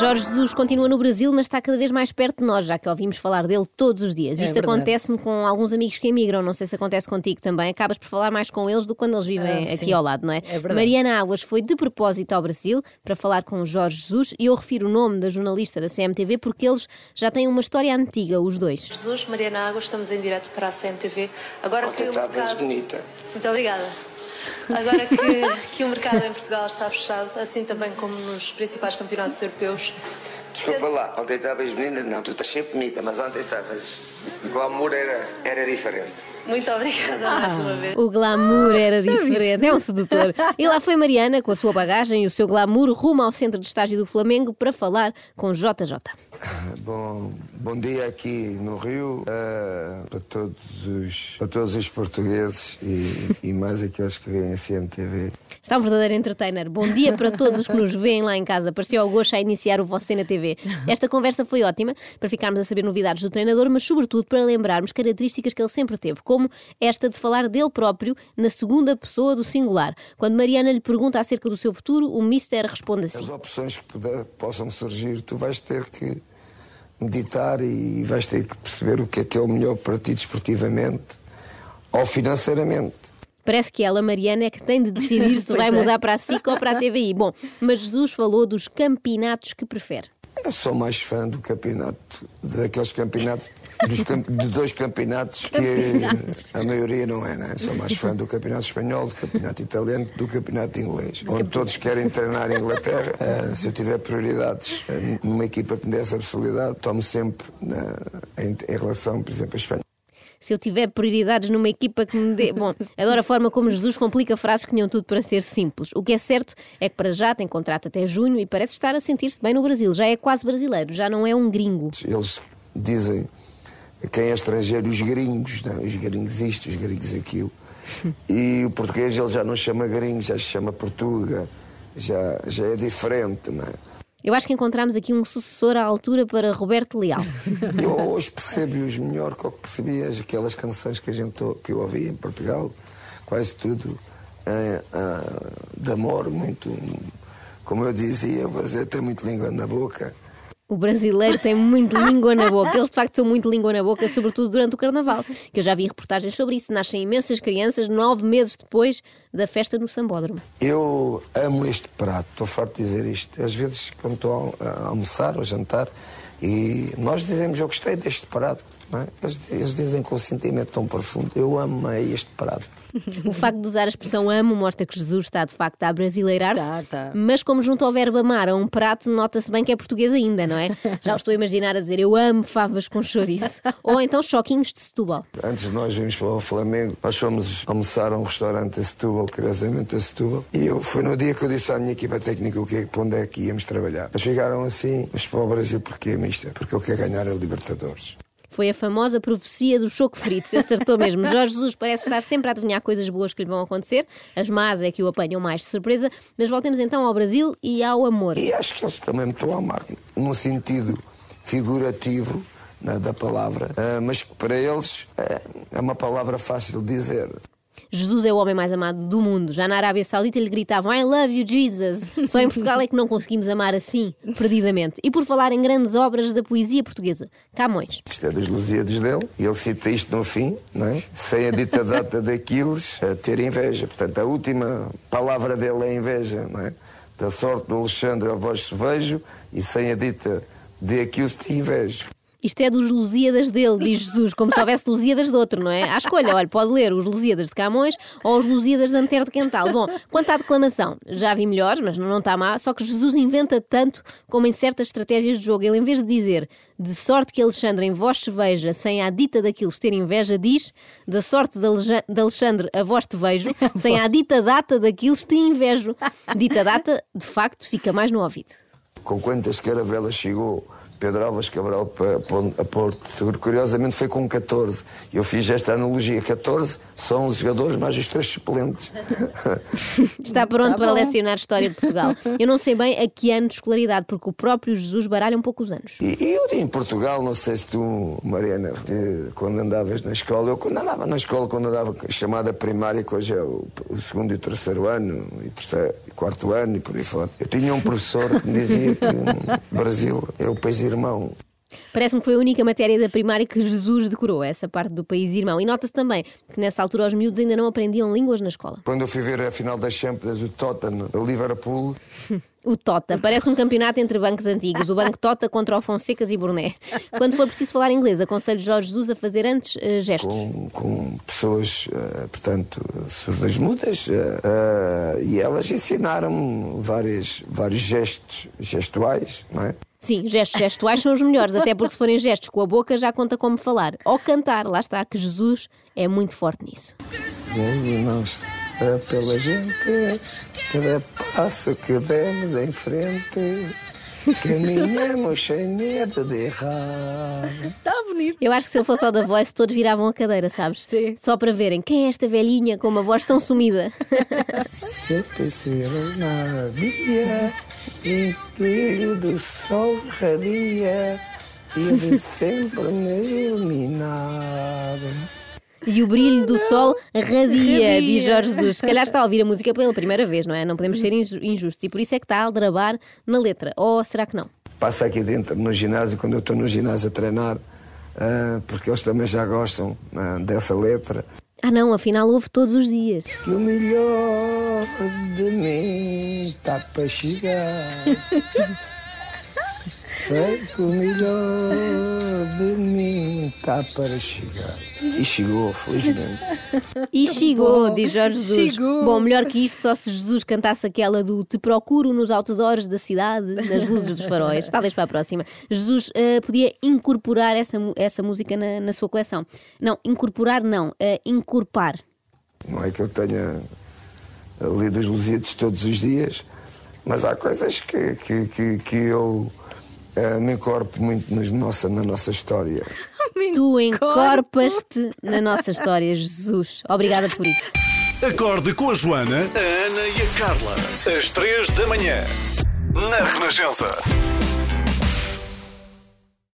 Jorge Jesus continua no Brasil, mas está cada vez mais perto de nós, já que ouvimos falar dele todos os dias. É Isto acontece-me com alguns amigos que emigram, não sei se acontece contigo também. Acabas por falar mais com eles do que quando eles vivem Ah, aqui sim. ao lado, não é? É verdade. Mariana Águas foi de propósito ao Brasil para falar com o Jorge Jesus e eu refiro o nome da jornalista da CMTV porque eles já têm uma história antiga, os dois. Jesus, Mariana Águas, estamos em direto para a CMTV. Agora que Ontem o estavas mercado... bonita. Muito obrigada. Agora que, que o mercado em Portugal está fechado, assim também como nos principais campeonatos europeus, Desculpa lá, ontem estavas bonita. Não, tu estás sempre bonita, mas ontem estavas. O glamour era, era diferente. Muito obrigada mais uma vez. O glamour era diferente, é um sedutor. E lá foi Mariana, com a sua bagagem e o seu glamour, rumo ao centro de estágio do Flamengo para falar com JJ. Bom, bom dia aqui no Rio eh, para, todos os, para todos os portugueses e, e mais aqueles que veem a CMTV. Está um verdadeiro entertainer. Bom dia para todos os que nos veem lá em casa. Parecia o gosto a iniciar o Você na TV. Esta conversa foi ótima para ficarmos a saber novidades do treinador, mas sobretudo para lembrarmos características que ele sempre teve, como esta de falar dele próprio na segunda pessoa do singular. Quando Mariana lhe pergunta acerca do seu futuro, o Mister responde assim. As opções que puder, possam surgir, tu vais ter que meditar e vais ter que perceber o que é que é o melhor para ti desportivamente ou financeiramente. Parece que ela, Mariana, é que tem de decidir se vai é. mudar para a SIC ou para a TVI. Bom, mas Jesus falou dos campeonatos que prefere. Eu sou mais fã do campeonato, daqueles campeonatos, cam- de dois campeonatos que Campeonatos. a maioria não é, né? Sou mais fã do campeonato espanhol, do campeonato italiano, do campeonato inglês. Onde todos querem treinar em Inglaterra. Ah, se eu tiver prioridades ah, numa equipa que me dê essa possibilidade, tomo sempre na- em, em relação, por exemplo, a Espanha. Se eu tiver prioridades numa equipa que me dê. Bom, adoro a forma como Jesus complica frases que tinham tudo para ser simples. O que é certo é que para já tem contrato até junho e parece estar a sentir-se bem no Brasil. Já é quase brasileiro, já não é um gringo. Eles dizem quem é estrangeiro, os gringos, não? os gringos isto, os gringos aquilo. E o português ele já não chama gringo, já se chama Portuga, já, já é diferente, não é? Eu acho que encontramos aqui um sucessor à altura para Roberto Leal. Eu hoje percebo-os melhor que o que percebi as- aquelas canções que, a gente, que eu ouvi em Portugal, quase tudo eh, ah, de amor, muito, como eu dizia, tem muito língua na boca. O brasileiro tem muito língua na boca. Eles de facto são muito língua na boca, sobretudo durante o carnaval. Que eu já vi reportagens sobre isso. Nascem imensas crianças nove meses depois da festa no Sambódromo. Eu amo este prato, estou farto de dizer isto. Às vezes, quando estou a almoçar ou a jantar, e nós dizemos, eu gostei deste prato. É? eles, eles dizem com um sentimento tão profundo, eu amei este prato. O facto de usar a expressão amo mostra que Jesus está de facto a brasileirar-se. Tá, tá. Mas como junto ao verbo amar a um prato, nota-se bem que é português ainda, não é? Já o estou a imaginar a dizer eu amo favas com chouriço. Ou então choquinhos de Setúbal. Antes de nós irmos para o Flamengo, nós fomos almoçar a um restaurante a Setúbal, curiosamente a Setúbal, e eu, foi no dia que eu disse à minha equipa técnica o que é, para onde é que íamos trabalhar. Eles chegaram assim, mas para o Brasil porquê, mister? Porque eu quero ganhar a Libertadores. Foi a famosa profecia do choco frito. Acertou mesmo. Jorge Jesus parece estar sempre a adivinhar coisas boas que lhe vão acontecer. As más é que o apanham mais de surpresa. Mas voltemos então ao Brasil e ao amor. E acho que eles também me estão a amar, num sentido figurativo né, da palavra, ah, mas que para eles é, é uma palavra fácil de dizer. Jesus é o homem mais amado do mundo. Já na Arábia Saudita lhe gritavam I love you, Jesus. Só em Portugal é que não conseguimos amar assim, perdidamente. E por falar em grandes obras da poesia portuguesa, Camões. Isto é das Lusíadas dele, e ele cita isto no fim, não é? sem a dita data daqueles, a ter inveja. Portanto, a última palavra dele é inveja, não é? Da sorte do Alexandre a vós vejo, e sem a dita de Aquiles te invejo. Isto é dos Lusíadas dele, diz Jesus, como se houvesse Lusíadas de outro, não é? À escolha, olha, pode ler os Lusíadas de Camões ou os Lusíadas de Antero de Quental. Bom, quanto à declamação, já vi melhores, mas não está má, só que Jesus inventa tanto como em certas estratégias de jogo. Ele, em vez de dizer de sorte que Alexandre em vós se veja, sem a dita daqueles ter inveja, diz da sorte de de Alexandre a vós te vejo, sem a dita data daqueles te invejo. Dita data, de facto, fica mais no ouvido. Com quantas caravelas chegou Pedro Alves Cabral a Porto Seguro? Curiosamente foi com 14. Eu fiz esta analogia: 14 são os jogadores mais os três suplentes. Está pronto Tá para lecionar História de Portugal. Eu não sei bem a que ano de escolaridade, porque o próprio Jesus baralha um pouco os anos. E, e eu em Portugal, não sei se tu, Mariana, eh, quando andavas na escola, eu quando andava na escola, quando andava chamada primária, que hoje é o, o segundo e o terceiro ano, e terceiro, quarto ano e por aí fora. Eu tinha um professor que me dizia que o Brasil é o país irmão. Parece-me que foi a única matéria da primária que Jesus decorou, essa parte do país irmão. E nota-se também que nessa altura os miúdos ainda não aprendiam línguas na escola. Quando eu fui ver a final das Champions, o Tottenham, o Liverpool, O Tota. Parece um campeonato entre bancos antigos. O Banco Tota contra o Fonsecas e Burné. Quando for preciso falar inglês, aconselho Jorge Jesus a fazer antes eh, gestos. com, com pessoas, eh, portanto, surdas mudas, eh, e elas ensinaram-me vários gestos gestuais, não é? Sim, gestos gestuais são os melhores, até porque se forem gestos com a boca já conta como falar. Ou cantar, lá está, que Jesus é muito forte nisso. Eh, pela gente, cada passo que demos em frente, caminhamos sem medo de errar. Está bonito. Eu acho que se ele fosse ao da Voice, todos viravam a cadeira, sabes? Sim. Só para verem quem é esta velhinha com uma voz tão sumida. Se terceiro na dia, em brilho do sol radia, e de sempre me iluminar. E o brilho do sol radia, Radia. diz Jorge Jesus. Se calhar está a ouvir a música pela primeira vez, não é? Não podemos ser inju- injustos. E por isso é que está a aldrabar na letra. Ou será que não? Passa aqui dentro no ginásio, quando eu estou no ginásio a treinar, ah, porque eles também já gostam ah, dessa letra. Ah não, afinal ouve todos os dias. Que o melhor de mim está para chegar. Sei que o melhor de mim está para chegar. E chegou, felizmente. E chegou, diz Jorge Jesus. Chegou. Bom, melhor que isto, só se Jesus cantasse aquela do Te procuro nos outdoors da cidade, nas luzes dos faróis. Talvez para a próxima. Jesus eh, podia incorporar essa, essa música na, na sua coleção. Não, incorporar não, eh, incorporar. Não é que eu tenha lido os Lusíadas todos os dias, mas há coisas que, que, que, que eu eh, me incorporo muito nos nossa, na nossa história. Tu encorpas-te na nossa história, Jesus. Obrigada por isso. Acorde com a Joana, a Ana e a Carla. Às três da manhã. Na Renascença.